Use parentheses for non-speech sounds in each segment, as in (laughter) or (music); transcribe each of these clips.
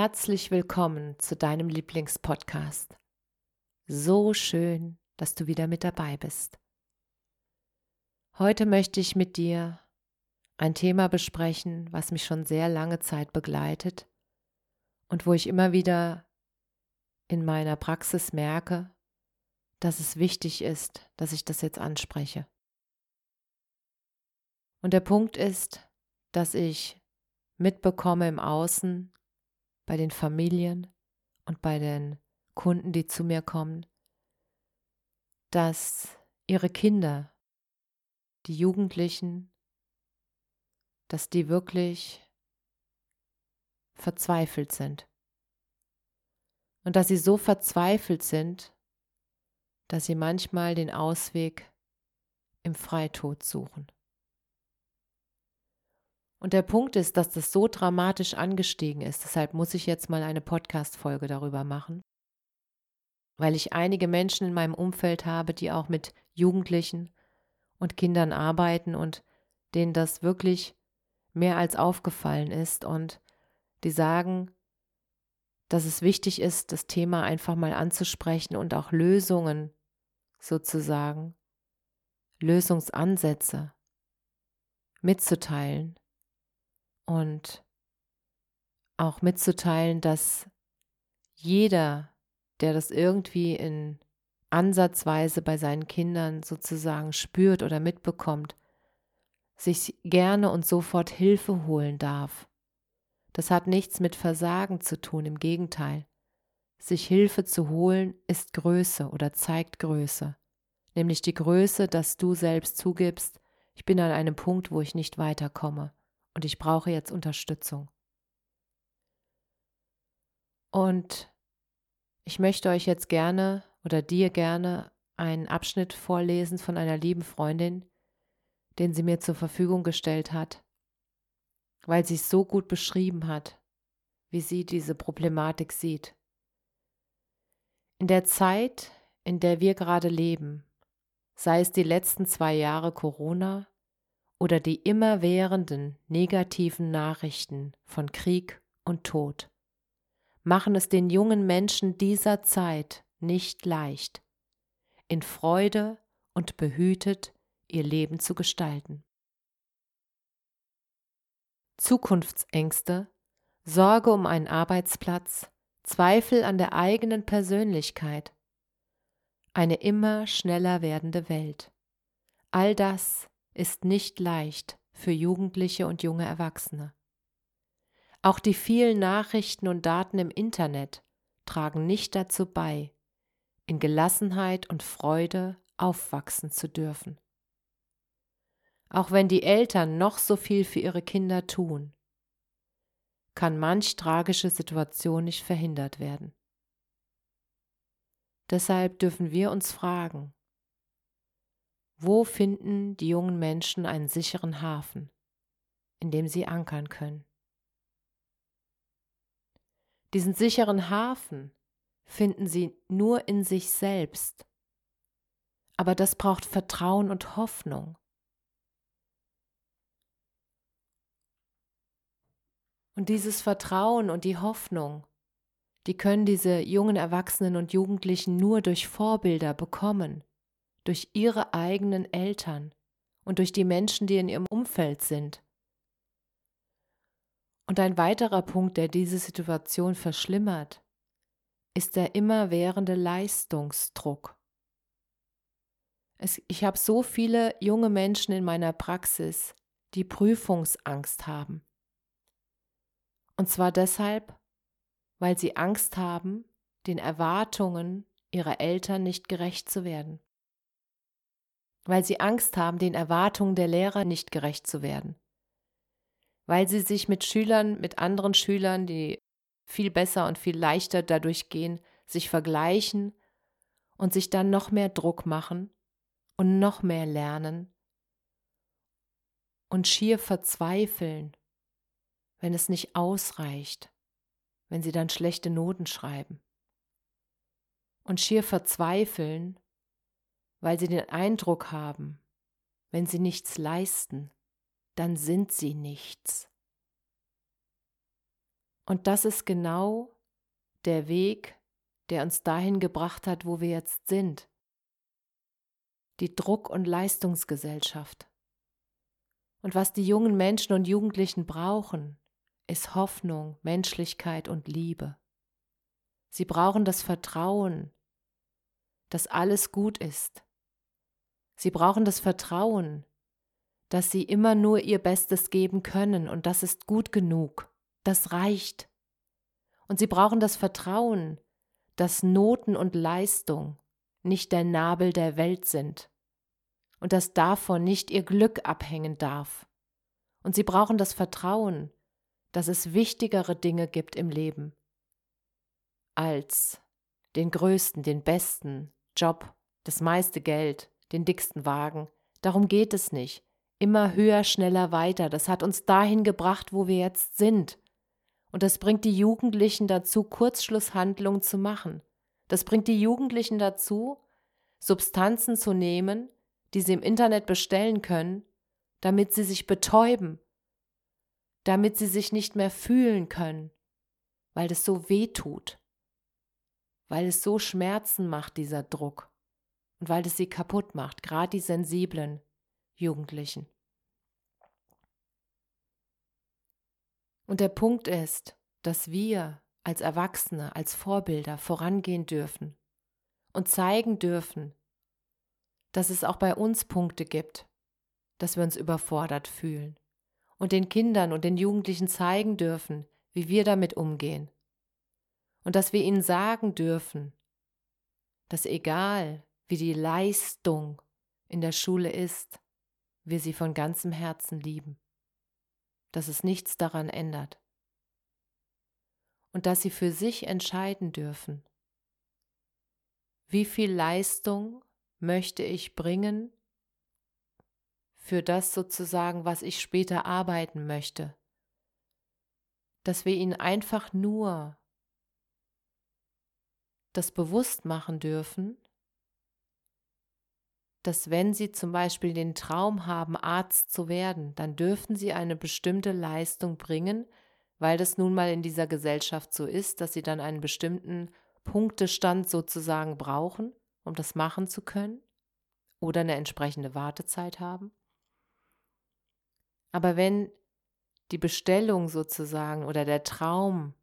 Herzlich willkommen zu deinem Lieblingspodcast. So schön, dass du wieder mit dabei bist. Heute möchte ich mit dir ein Thema besprechen, was mich schon sehr lange Zeit begleitet und wo ich immer wieder in meiner Praxis merke, dass es wichtig ist, dass ich das jetzt anspreche. Und der Punkt ist, dass ich mitbekomme im Außen, bei den Familien und bei den Kunden, die zu mir kommen, dass ihre Kinder, die Jugendlichen, dass die wirklich verzweifelt sind. Und dass sie so verzweifelt sind, dass sie manchmal den Ausweg im Freitod suchen. Und der Punkt ist, dass das so dramatisch angestiegen ist, deshalb muss ich jetzt mal eine Podcast-Folge darüber machen, weil ich einige Menschen in meinem Umfeld habe, die auch mit Jugendlichen und Kindern arbeiten und denen das wirklich mehr als aufgefallen ist. Und die sagen, dass es wichtig ist, das Thema einfach mal anzusprechen und auch Lösungen sozusagen, Lösungsansätze mitzuteilen und auch mitzuteilen, dass jeder der das irgendwie in Ansatzweise bei seinen Kindern sozusagen spürt oder mitbekommt, sich gerne und sofort Hilfe holen darf. Das hat nichts mit Versagen zu tun, im Gegenteil. Sich Hilfe zu holen ist Größe oder zeigt Größe, nämlich die Größe, dass du selbst zugibst, ich bin an einem Punkt, wo ich nicht weiterkomme und ich brauche jetzt Unterstützung. Und ich möchte euch jetzt gerne oder dir gerne einen Abschnitt vorlesen von einer lieben Freundin, den sie mir zur Verfügung gestellt hat, weil sie es so gut beschrieben hat, wie sie diese Problematik sieht. In der Zeit, in der wir gerade leben, sei es die letzten zwei Jahre Corona oder die immerwährenden negativen Nachrichten von Krieg und Tod, machen es den jungen Menschen dieser Zeit nicht leicht, in Freude und behütet ihr Leben zu gestalten. Zukunftsängste, Sorge um einen Arbeitsplatz, Zweifel an der eigenen Persönlichkeit, eine immer schneller werdende Welt. All das ist nicht leicht für Jugendliche und junge Erwachsene. Auch die vielen Nachrichten und Daten im Internet tragen nicht dazu bei, in Gelassenheit und Freude aufwachsen zu dürfen. Auch wenn die Eltern noch so viel für ihre Kinder tun, kann manch tragische Situation nicht verhindert werden. Deshalb dürfen wir uns fragen, wo finden die jungen Menschen einen sicheren Hafen, in dem sie ankern können? Diesen sicheren Hafen finden sie nur in sich selbst. Aber das braucht Vertrauen und Hoffnung. Und dieses Vertrauen und die Hoffnung, die können diese jungen Erwachsenen und Jugendlichen nur durch Vorbilder bekommen, durch ihre eigenen Eltern und durch die Menschen, die in ihrem Umfeld sind. Und ein weiterer Punkt, der diese Situation verschlimmert, ist der immerwährende Leistungsdruck. Es, ich habe so viele junge Menschen in meiner Praxis, die Prüfungsangst haben. Und zwar deshalb, weil sie Angst haben, den Erwartungen ihrer Eltern nicht gerecht zu werden, weil sie Angst haben, den Erwartungen der Lehrer nicht gerecht zu werden, weil sie sich mit Schülern, mit anderen Schülern, die viel besser und viel leichter dadurch gehen, sich vergleichen und sich dann noch mehr Druck machen und noch mehr lernen und schier verzweifeln, wenn es nicht ausreicht, wenn sie dann schlechte Noten schreiben. Und schier verzweifeln, weil sie den Eindruck haben, wenn sie nichts leisten, dann sind sie nichts. Und das ist genau der Weg, der uns dahin gebracht hat, wo wir jetzt sind. Die Druck- und Leistungsgesellschaft. Und was die jungen Menschen und Jugendlichen brauchen, ist Hoffnung, Menschlichkeit und Liebe. Sie brauchen das Vertrauen, dass alles gut ist. Sie brauchen das Vertrauen, dass sie immer nur ihr Bestes geben können und das ist gut genug, das reicht. Und sie brauchen das Vertrauen, dass Noten und Leistung nicht der Nabel der Welt sind und dass davon nicht ihr Glück abhängen darf. Und sie brauchen das Vertrauen, dass es wichtigere Dinge gibt im Leben als den größten, den besten Job, das meiste Geld, den dicksten Wagen. Darum geht es nicht. Immer höher, schneller, weiter. Das hat uns dahin gebracht, wo wir jetzt sind. Und das bringt die Jugendlichen dazu, Kurzschlusshandlungen zu machen. Das bringt die Jugendlichen dazu, Substanzen zu nehmen, die sie im Internet bestellen können, damit sie sich betäuben, damit sie sich nicht mehr fühlen können, weil es so weh tut, weil es so Schmerzen macht, dieser Druck, und weil es sie kaputt macht, gerade die sensiblen Jugendlichen. Und der Punkt ist, dass wir als Erwachsene, als Vorbilder vorangehen dürfen und zeigen dürfen, dass es auch bei uns Punkte gibt, dass wir uns überfordert fühlen und den Kindern und den Jugendlichen zeigen dürfen, wie wir damit umgehen. Und dass wir ihnen sagen dürfen, dass egal wie die Leistung in der Schule ist, wir sie von ganzem Herzen lieben, dass es nichts daran ändert. Und dass sie für sich entscheiden dürfen, wie viel Leistung möchte ich bringen für das sozusagen, was ich später arbeiten möchte. Dass wir ihnen einfach nur das bewusst machen dürfen, dass wenn sie zum Beispiel den Traum haben, Arzt zu werden, dann dürfen sie eine bestimmte Leistung bringen, weil das nun mal in dieser Gesellschaft so ist, dass sie dann einen bestimmten Punktestand sozusagen brauchen um das machen zu können oder eine entsprechende Wartezeit haben. Aber wenn die Bestellung sozusagen oder der Traum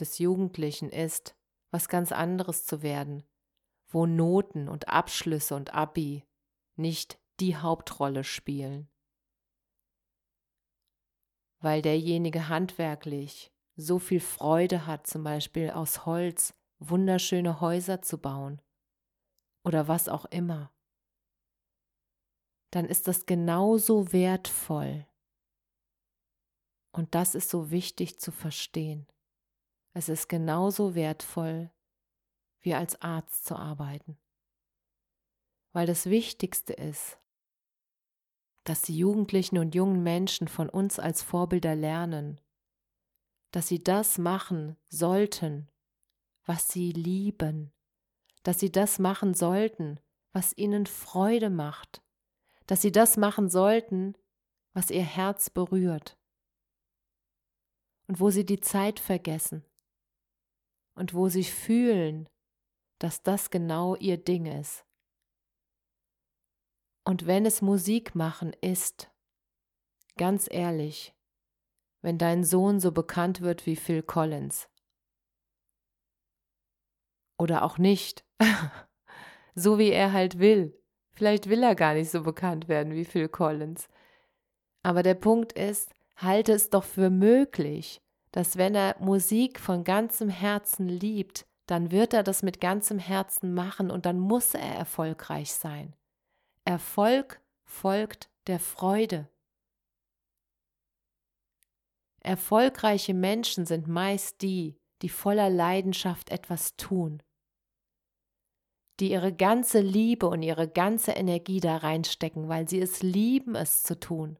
des Jugendlichen ist, was ganz anderes zu werden, wo Noten und Abschlüsse und Abi nicht die Hauptrolle spielen, weil derjenige handwerklich so viel Freude hat, zum Beispiel aus Holz wunderschöne Häuser zu bauen oder was auch immer, dann ist das genauso wertvoll. Und das ist so wichtig zu verstehen. Es ist genauso wertvoll, wie als Arzt zu arbeiten. Weil das Wichtigste ist, dass die Jugendlichen und jungen Menschen von uns als Vorbilder lernen, dass sie das machen sollten, was sie lieben, dass sie das machen sollten, was ihnen Freude macht, dass sie das machen sollten, was ihr Herz berührt und wo sie die Zeit vergessen und wo sie fühlen, dass das genau ihr Ding ist. Und wenn es Musik machen ist, ganz ehrlich, wenn dein Sohn so bekannt wird wie Phil Collins, oder auch nicht. (laughs) so wie er halt will. Vielleicht will er gar nicht so bekannt werden wie Phil Collins. Aber der Punkt ist, halte es doch für möglich, dass wenn er Musik von ganzem Herzen liebt, dann wird er das mit ganzem Herzen machen und dann muss er erfolgreich sein. Erfolg folgt der Freude. Erfolgreiche Menschen sind meist die, die voller Leidenschaft etwas tun, die ihre ganze Liebe und ihre ganze Energie da reinstecken, weil sie es lieben, es zu tun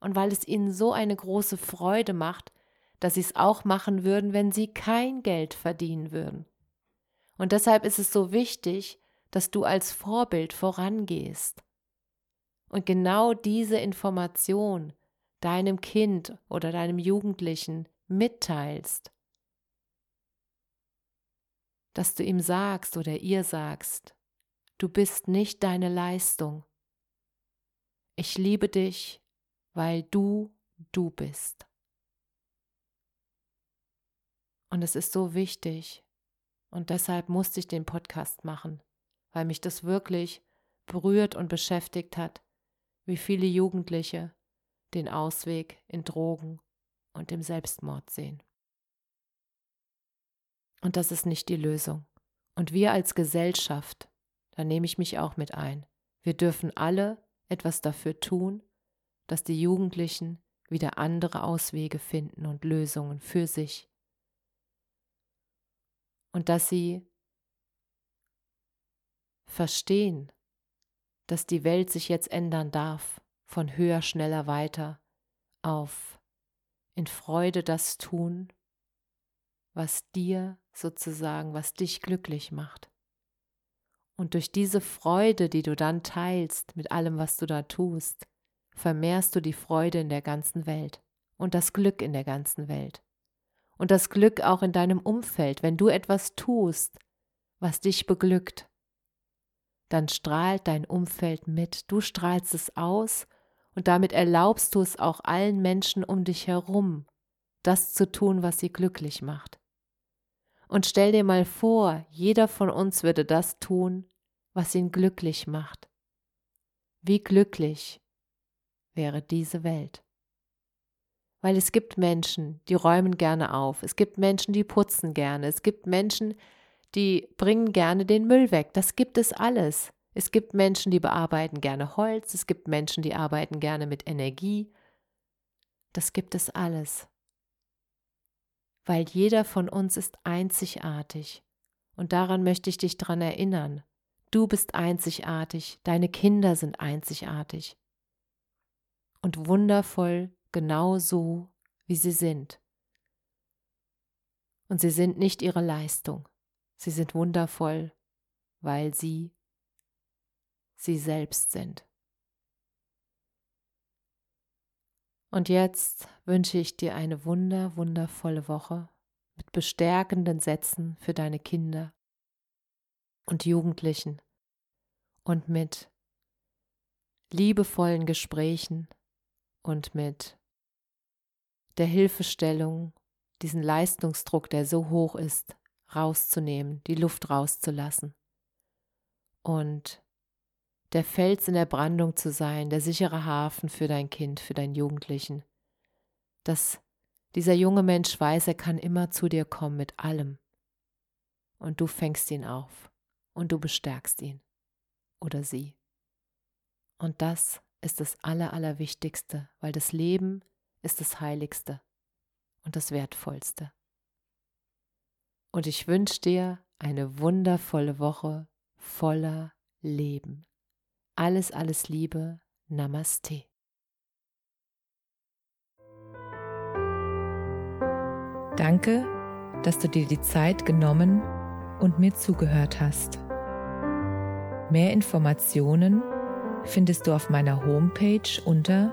und weil es ihnen so eine große Freude macht, dass sie es auch machen würden, wenn sie kein Geld verdienen würden. Und deshalb ist es so wichtig, dass du als Vorbild vorangehst und genau diese Information deinem Kind oder deinem Jugendlichen mitteilst, dass du ihm sagst oder ihr sagst, du bist nicht deine Leistung. Ich liebe dich, weil du du bist. Und es ist so wichtig. Und deshalb musste ich den Podcast machen, weil mich das wirklich berührt und beschäftigt hat, wie viele Jugendliche den Ausweg in Drogen und im Selbstmord sehen. Und das ist nicht die Lösung. Und wir als Gesellschaft, da nehme ich mich auch mit ein, wir dürfen alle etwas dafür tun, dass die Jugendlichen wieder andere Auswege finden und Lösungen für sich und dass sie verstehen, dass die Welt sich jetzt ändern darf, von höher, schneller, weiter auf in Freude das tun, was dir sozusagen, was dich glücklich macht. Und durch diese Freude, die du dann teilst mit allem, was du da tust, vermehrst du die Freude in der ganzen Welt und das Glück in der ganzen Welt und das Glück auch in deinem Umfeld, wenn du etwas tust, was dich beglückt. Dann strahlt dein Umfeld mit, du strahlst es aus und damit erlaubst du es auch allen Menschen um dich herum, das zu tun, was sie glücklich macht. Und stell dir mal vor, jeder von uns würde das tun, was ihn glücklich macht. Wie glücklich wäre diese Welt. Weil es gibt Menschen, die räumen gerne auf. Es gibt Menschen, die putzen gerne. Es gibt Menschen, die bringen gerne den Müll weg. Das gibt es alles. Es gibt Menschen, die bearbeiten gerne Holz. Es gibt Menschen, die arbeiten gerne mit Energie. Das gibt es alles. Weil jeder von uns ist einzigartig. Und daran möchte ich dich dran erinnern. Du bist einzigartig, deine Kinder sind einzigartig. Und wundervoll genau so, wie sie sind. Und sie sind nicht ihre Leistung. Sie sind wundervoll, weil sie sie selbst sind. Und jetzt wünsche ich dir eine wunder, wundervolle Woche mit bestärkenden Sätzen für deine Kinder und Jugendlichen und mit liebevollen Gesprächen und mit der Hilfestellung, diesen Leistungsdruck, der so hoch ist, rauszunehmen, die Luft rauszulassen. Und der Fels in der Brandung zu sein, der sichere Hafen für dein Kind, für deinen Jugendlichen, dass dieser junge Mensch weiß, er kann immer zu dir kommen mit allem. Und du fängst ihn auf. Und du bestärkst ihn. Oder sie. Und das ist das Aller, Allerwichtigste, weil das Leben ist das Heiligste und das Wertvollste. Und ich wünsche dir eine wundervolle Woche voller Leben. Alles, alles Liebe. Namaste. Danke, dass du dir die Zeit genommen und mir zugehört hast. Mehr Informationen findest du auf meiner Homepage unter